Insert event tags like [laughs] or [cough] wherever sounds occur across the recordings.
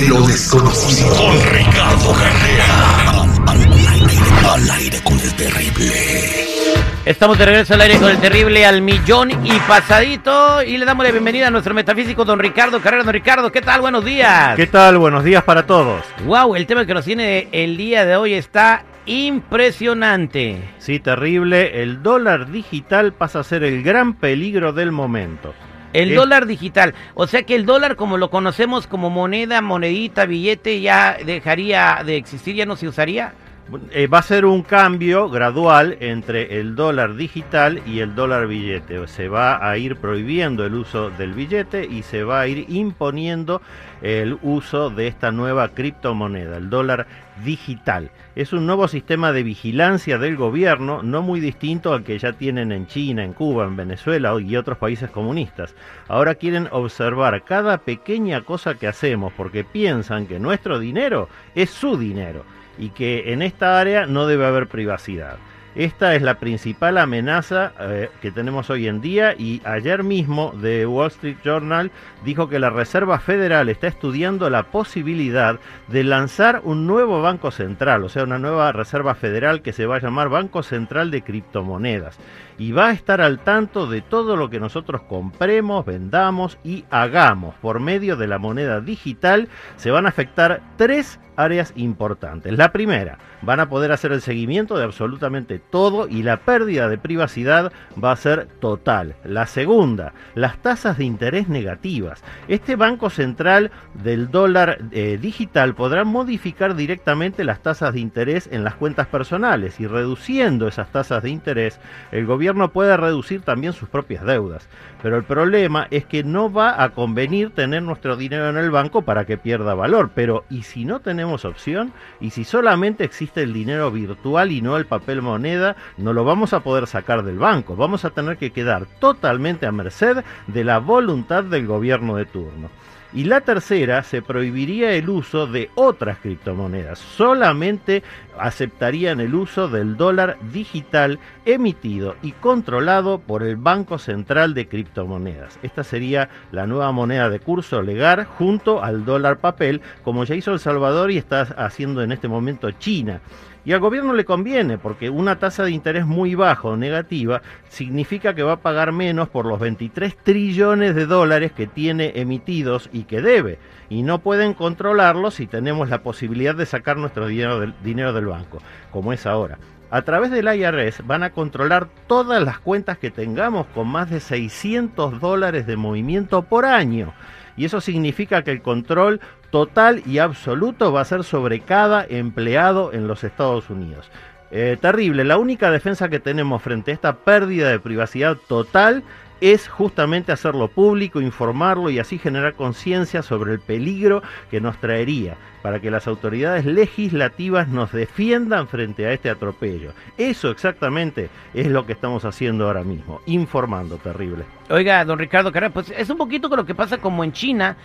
de lo desconocido. Con Ricardo Carrera. Al, aire con el terrible. Estamos de regreso al aire con el terrible al millón y pasadito. Y le damos la bienvenida a nuestro metafísico, don Ricardo Carrera. Don Ricardo, ¿qué tal? Buenos días. ¿Qué tal? Buenos días para todos. Wow, el tema que nos tiene el día de hoy está impresionante. Sí, terrible. El dólar digital pasa a ser el gran peligro del momento. El dólar digital. O sea que el dólar como lo conocemos como moneda, monedita, billete, ya dejaría de existir, ya no se usaría. Eh, va a ser un cambio gradual entre el dólar digital y el dólar billete. Se va a ir prohibiendo el uso del billete y se va a ir imponiendo el uso de esta nueva criptomoneda, el dólar digital. Es un nuevo sistema de vigilancia del gobierno, no muy distinto al que ya tienen en China, en Cuba, en Venezuela y otros países comunistas. Ahora quieren observar cada pequeña cosa que hacemos porque piensan que nuestro dinero es su dinero y que en esta área no debe haber privacidad. Esta es la principal amenaza eh, que tenemos hoy en día y ayer mismo The Wall Street Journal dijo que la Reserva Federal está estudiando la posibilidad de lanzar un nuevo banco central, o sea, una nueva Reserva Federal que se va a llamar Banco Central de Criptomonedas y va a estar al tanto de todo lo que nosotros compremos, vendamos y hagamos por medio de la moneda digital. Se van a afectar tres áreas importantes. La primera, van a poder hacer el seguimiento de absolutamente todo y la pérdida de privacidad va a ser total. La segunda, las tasas de interés negativas. Este Banco Central del dólar eh, digital podrá modificar directamente las tasas de interés en las cuentas personales y reduciendo esas tasas de interés, el gobierno puede reducir también sus propias deudas. Pero el problema es que no va a convenir tener nuestro dinero en el banco para que pierda valor. Pero ¿y si no tenemos opción? ¿Y si solamente existe el dinero virtual y no el papel moneda? No lo vamos a poder sacar del banco. Vamos a tener que quedar totalmente a merced de la voluntad del gobierno de turno. Y la tercera, se prohibiría el uso de otras criptomonedas. Solamente aceptarían el uso del dólar digital emitido y controlado por el Banco Central de Criptomonedas. Esta sería la nueva moneda de curso legal junto al dólar papel, como ya hizo El Salvador y está haciendo en este momento China. Y al gobierno le conviene, porque una tasa de interés muy baja o negativa significa que va a pagar menos por los 23 trillones de dólares que tiene emitidos y que debe. Y no pueden controlarlo si tenemos la posibilidad de sacar nuestro dinero del, dinero del banco, como es ahora. A través del IRS van a controlar todas las cuentas que tengamos con más de 600 dólares de movimiento por año y eso significa que el control total y absoluto va a ser sobre cada empleado en los Estados Unidos. Eh, terrible, la única defensa que tenemos frente a esta pérdida de privacidad total es justamente hacerlo público, informarlo y así generar conciencia sobre el peligro que nos traería para que las autoridades legislativas nos defiendan frente a este atropello. Eso exactamente es lo que estamos haciendo ahora mismo, informando, terrible. Oiga, don Ricardo Carrera, pues es un poquito con lo que pasa como en China,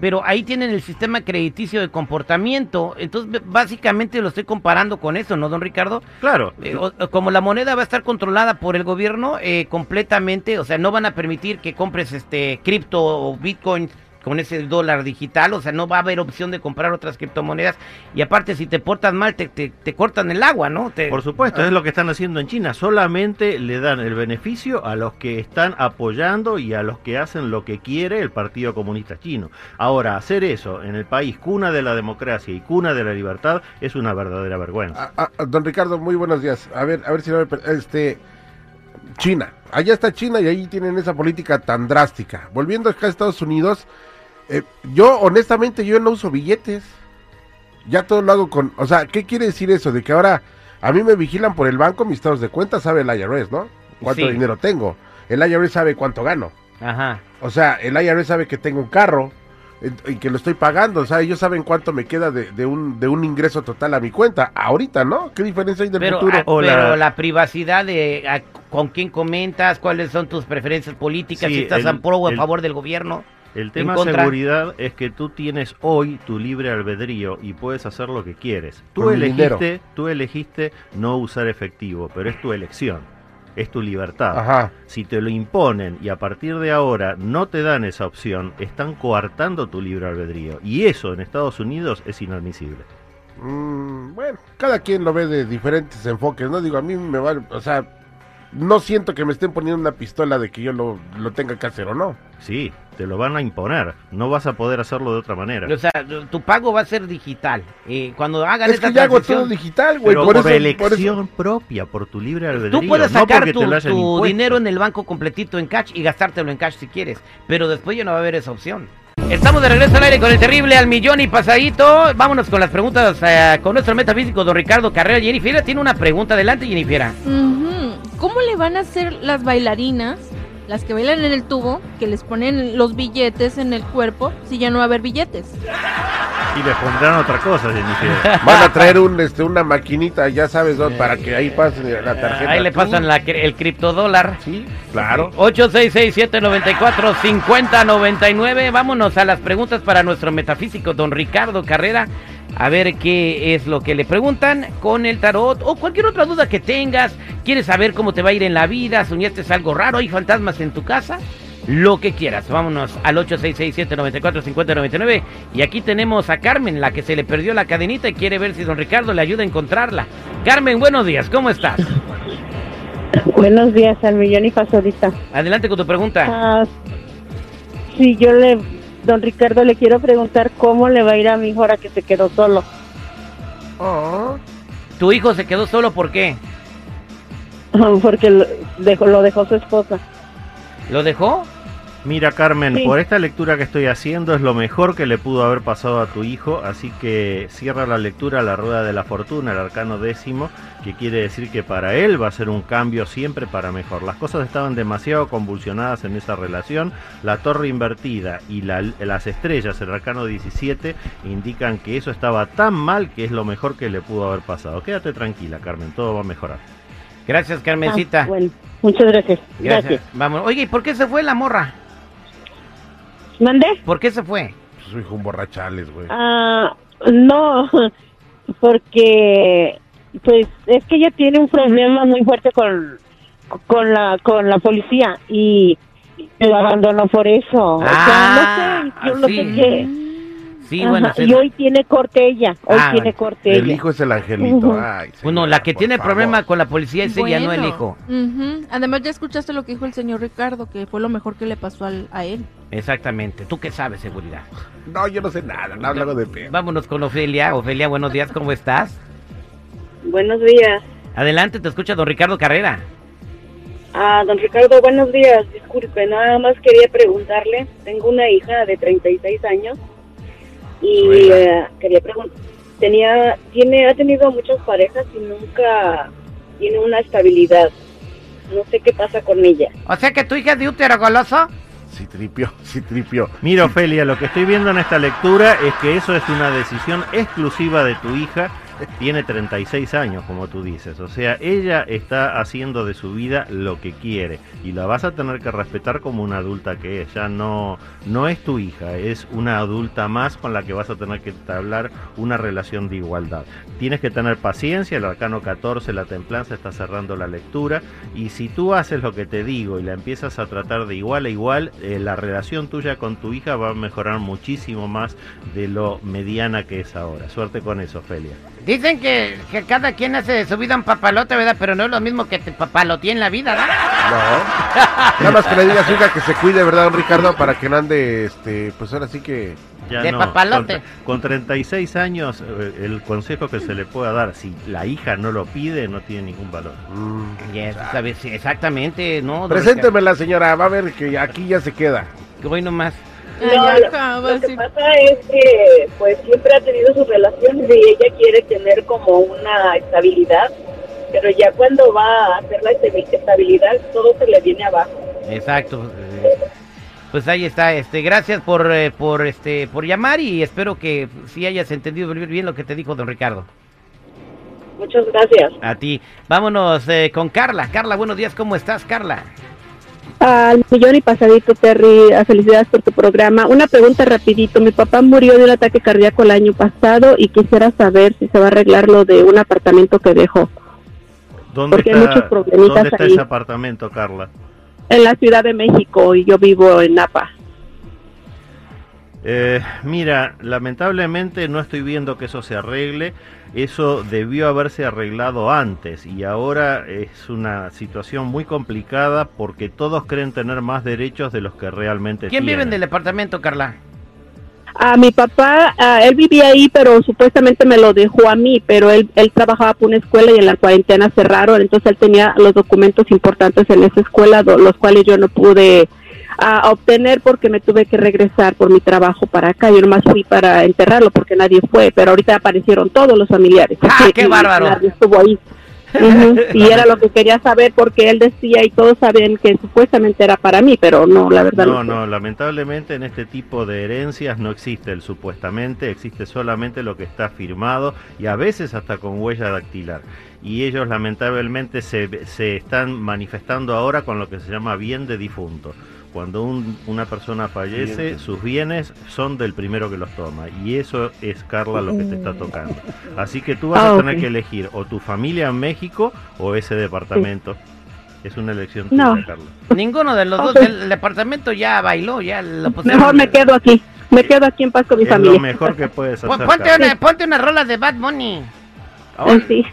pero ahí tienen el sistema crediticio de comportamiento, entonces básicamente lo estoy comparando con eso, ¿no, don Ricardo? Claro. Eh, como la moneda va a estar controlada por el gobierno eh, completamente, o sea, no van a permitir que compres este cripto o bitcoin con ese dólar digital, o sea, no va a haber opción de comprar otras criptomonedas y aparte si te portas mal te, te, cortan el agua, ¿no? Por supuesto, es lo que están haciendo en China, solamente le dan el beneficio a los que están apoyando y a los que hacen lo que quiere el Partido Comunista Chino. Ahora, hacer eso en el país cuna de la democracia y cuna de la libertad es una verdadera vergüenza. Ah, ah, don Ricardo, muy buenos días. A ver, a ver si no este China. Allá está China y ahí tienen esa política tan drástica. Volviendo acá a Estados Unidos, eh, yo, honestamente, yo no uso billetes. Ya todo lo hago con... O sea, ¿qué quiere decir eso? De que ahora a mí me vigilan por el banco, mis estados de cuenta, sabe el IRS, ¿no? Cuánto dinero tengo. El IRS sabe cuánto gano. Ajá. O sea, el IRS sabe que tengo un carro eh, y que lo estoy pagando. O sea, ellos saben cuánto me queda de, un, de un ingreso total a mi cuenta. Ahorita, ¿no? ¿Qué diferencia hay del futuro? Ah, pero la... privacidad de ah, con quién comentas, cuáles son tus preferencias políticas, si estás a pro o a favor del gobierno. El tema de seguridad es que tú tienes hoy tu libre albedrío y puedes hacer lo que quieres. Tú elegiste, tú elegiste no usar efectivo, pero es tu elección. es tu libertad. Ajá. Si te lo imponen y a partir de ahora no te dan esa opción, están coartando tu libre albedrío. Y eso en Estados Unidos es inadmisible. Mm, bueno, cada quien lo ve de diferentes enfoques, ¿no? Digo, a mí me va, o sea, no siento que me estén poniendo una pistola de que yo lo, lo tenga que hacer o no. Sí, te lo van a imponer. No vas a poder hacerlo de otra manera. O sea, tu pago va a ser digital. Eh, cuando hagan Es esta que ya hago todo digital, güey. Pero Por, por, eso, por elección eso. propia, por tu libre albedrío. Tú puedes no sacar porque tu, dinero en el banco completito en cash y gastártelo en cash si quieres, pero después ya no va a haber esa opción. Estamos de regreso al aire con el terrible al millón y pasadito. Vámonos con las preguntas eh, con nuestro metafísico don Ricardo Carrera. Jennifer tiene una pregunta. Adelante, Jennifer. Ujú. ¿Cómo le van a hacer las bailarinas, las que bailan en el tubo, que les ponen los billetes en el cuerpo, si ya no va a haber billetes? Y le pondrán otra cosa, Jennifer. [laughs] Van a traer un, este, una maquinita, ya sabes, ¿no? para que ahí pasen la tarjeta. Ahí le pasan la, el criptodólar. Sí, claro. 866-794-5099. Vámonos a las preguntas para nuestro metafísico, don Ricardo Carrera. A ver qué es lo que le preguntan con el tarot o cualquier otra duda que tengas. ¿Quieres saber cómo te va a ir en la vida? ¿Soñaste algo raro? ¿Hay fantasmas en tu casa? Lo que quieras. Vámonos al 866-794-5099. Y aquí tenemos a Carmen, la que se le perdió la cadenita y quiere ver si don Ricardo le ayuda a encontrarla. Carmen, buenos días. ¿Cómo estás? Buenos días al millón y pasadita. Adelante con tu pregunta. Ah, sí, yo le, don Ricardo, le quiero preguntar cómo le va a ir a mi hijo ahora que se quedó solo. Oh, ¿Tu hijo se quedó solo por qué? [laughs] Porque lo dejó, lo dejó su esposa. ¿Lo dejó? Mira, Carmen, Sí. por esta lectura que estoy haciendo es lo mejor que le pudo haber pasado a tu hijo, así que cierra la lectura a la rueda de la fortuna, el arcano décimo, que quiere decir que para él va a ser un cambio siempre para mejor. Las cosas estaban demasiado convulsionadas en esa relación, la torre invertida y la- las estrellas, el arcano 17, indican que eso estaba tan mal que es lo mejor que le pudo haber pasado. Quédate tranquila, Carmen, todo va a mejorar. Gracias, Carmencita. Ah, bueno, muchas gracias. Gracias. Gracias. Vamos. Oye, ¿y por qué se fue la morra? ¿Mande? ¿Por qué se fue? su hijo un borrachales, güey. Ah, no, [laughs] porque pues es que ella tiene un problema muy fuerte con con la con la policía y lo abandonó por eso. o Ah, sea, no sé, yo no sí. sé qué. Sí, Ajá, bueno. se- y hoy tiene corte ella, hoy Ah, tiene corte El ella. hijo es el angelito. Ujú. Ay, Bueno, la que tiene favor. problema con la policía es ella, no el hijo. Además, ya escuchaste lo que dijo el señor Ricardo, que fue lo mejor que le pasó al- a él. Exactamente. ¿Tú qué sabes, seguridad? No, yo no sé nada, no hablo de pedo. Vámonos con Ofelia. Ofelia, buenos días, ¿cómo estás? Buenos días. Adelante, te escucha don Ricardo Carrera. Ah, don Ricardo, buenos días. Disculpe, nada más quería preguntarle. Tengo una hija de 36 años y eh, quería preguntar. Tenía, tiene, ha tenido muchas parejas y nunca tiene una estabilidad. No sé qué pasa con ella. O sea que tu hija es de útero goloso. Sí tripió, [laughs] sí tripió. Mira, Ofelia, lo que estoy viendo en esta lectura es que eso es una decisión exclusiva de tu hija. Tiene 36 años, como tú dices. O sea, ella está haciendo de su vida lo que quiere. Y la vas a tener que respetar como una adulta que es. Ya no, no es tu hija, es una adulta más con la que vas a tener que entablar una relación de igualdad. Tienes que tener paciencia. El arcano 14, la templanza, está cerrando la lectura. Y si tú haces lo que te digo y la empiezas a tratar de igual a igual, eh, la relación tuya con tu hija va a mejorar muchísimo más de lo mediana que es ahora. Suerte con eso, Ofelia. Dicen que, que cada quien hace de su vida un papalote, ¿verdad? Pero no es lo mismo que te papaloteé en la vida, ¿verdad? No. [laughs] Nada más que le diga a su hija que se cuide, ¿verdad, don Ricardo? Para que no ande, este, pues ahora sí que... Ya De no, papalote. Con, con 36 años, eh, el consejo que se le pueda dar, si la hija no lo pide, no tiene ningún valor. mm, Yes, sabes, exactamente, ¿no? Preséntemela, señora, va a ver que aquí ya se queda. Que voy nomás. No, lo- que pasa es que pues siempre ha tenido sus relaciones y ella quiere tener como una estabilidad, pero ya cuando va a hacer la estabi- estabilidad todo se le viene abajo. Exacto. Pues ahí está, este, gracias por, eh, por, este, por llamar y espero que sí hayas entendido bien lo que te dijo don Ricardo. Muchas gracias. A ti. Vámonos eh, con Carla. Carla, buenos días, ¿cómo estás, Carla? Al millón y pasadito, Terry, a felicidades por tu programa. Una pregunta rapidito. Mi papá murió de un ataque cardíaco el año pasado y quisiera saber si se va a arreglar lo de un apartamento que dejó. ¿Dónde Porque hay está, muchos problemitas ¿dónde está ahí. ese apartamento, Carla? En la Ciudad de México y yo vivo en Napa. Eh, mira, lamentablemente no estoy viendo que eso se arregle. Eso debió haberse arreglado antes y ahora es una situación muy complicada porque todos creen tener más derechos de los que realmente ¿Quién vive en tienen. el departamento, Carla? A mi papá, él vivía ahí, pero supuestamente me lo dejó a mí, pero él, él trabajaba por una escuela y en la cuarentena cerraron, entonces él tenía los documentos importantes en esa escuela, los cuales yo no pude ah, obtener porque me tuve que regresar por mi trabajo para acá. Yo nomás fui para enterrarlo porque nadie fue, pero ahorita aparecieron todos los familiares. ¡Ah, qué y bárbaro! Nadie estuvo ahí. [laughs] Y era lo que quería saber porque él decía y todos sabían que supuestamente era para mí, pero no, la verdad No, fue. no, lamentablemente en este tipo de herencias no existe el supuestamente, existe solamente lo que está firmado y a veces hasta con huella dactilar. Y ellos lamentablemente se, se están manifestando ahora con lo que se llama bien de difunto. Cuando un- una persona fallece, sus bienes son del primero que los toma. Y eso es, Carla, lo que te está tocando. Así que tú vas Ah, a tener ok. que elegir o tu familia en México o ese departamento. Es una elección tuya, No. Carla. Ninguno de los Ok. dos. El departamento ya bailó, ya lo pusieron. Mejor me quedo aquí, me quedo aquí en paz con mi Es lo familia. mejor que puedes hacer. Ponte una, ponte una rola de Bad Bunny. Ah, sí.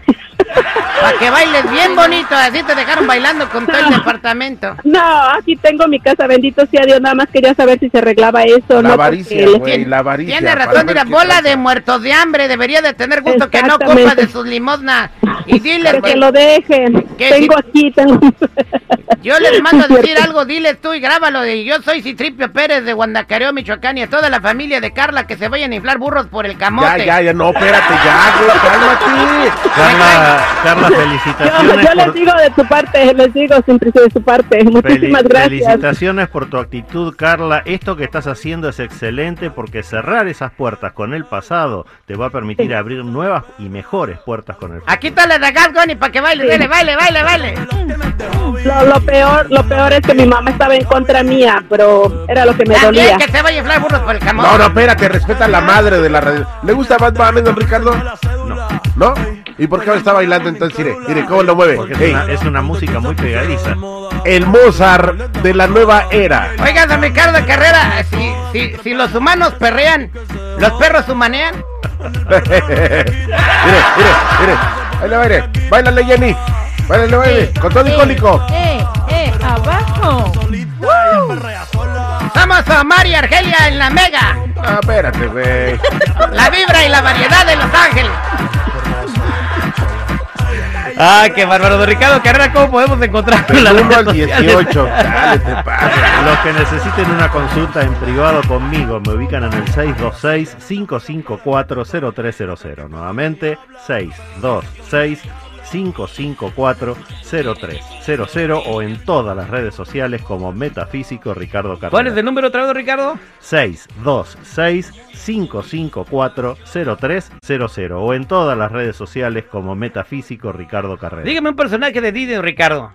Para que bailes bien bonito. Así te dejaron bailando con todo el departamento. No, aquí tengo mi casa, bendito sea Dios, nada más quería saber si se arreglaba eso. La no, avaricia, porque güey, la avaricia. Tiene razón, mira, bola tranza. de muertos de hambre. Debería de tener gusto que no copa de sus limosnas. Y [laughs] dile que que lo dejen. que Tengo si- aquí, tengo. [laughs] yo les mando a decir algo. Diles tú y grábalo. De, yo soy Citripio Pérez de Guandacareo, Michoacán. Y a toda la familia de Carla que se vayan a inflar burros por el Ya, camote. ya, ya, no, espérate, ya, güey, cálmate. [laughs] Carla, Carla, [laughs] felicitaciones. yo les por- digo de tu parte, les digo siempre de su parte. Muchísimas Fel- gracias. Felicitaciones por tu actitud, Carla. Esto que estás haciendo es excelente porque cerrar esas puertas con el pasado te va a permitir abrir nuevas y mejores puertas con el futuro. Aquí está la de Goni para que baile, baile, baile, baile, baile. Lo, lo peor, lo peor es que mi mamá estaba en contra mía, pero era lo que me dolía. que se vaya a inflar burros por el camote. No, no, espérate, respeta a la madre de la radio. ¿Le gusta Bad Bunny, don Ricardo? No, ¿No? ¿Y por qué ahora está bailando entonces? Mire, mire cómo lo mueve. porque es una, es una música muy pegadiza. el Mozart de la nueva era. Oiga, don Ricardo Carrera, si, si, si los humanos perrean, ¿los perros humanean? [laughs] mire, mire, mire. Baila, baile. Báilale, Jenny. Báilale, baile. Con todo y cólico. ¡Eh, eh! ¡Abajo! Somos Omar y Argelia en la Mega, Ah, espérate, güey. la vibra y la variedad de Los Ángeles. Ah, qué bárbaro, don Ricardo Carrera, ¿cómo podemos encontrar Del las 1 redes al sociales? 18. Dale, te pasa. Los que necesiten una consulta en privado conmigo me ubican en el 626-554-0300. Nuevamente, 626-554-0300 o en todas las redes sociales como Metafísico Ricardo Carrera. ¿Cuál es el número otra vez, Ricardo? 626-554-0300 o en todas las redes sociales como Metafísico Ricardo Carrera. Dígame un personaje de Disney, Ricardo.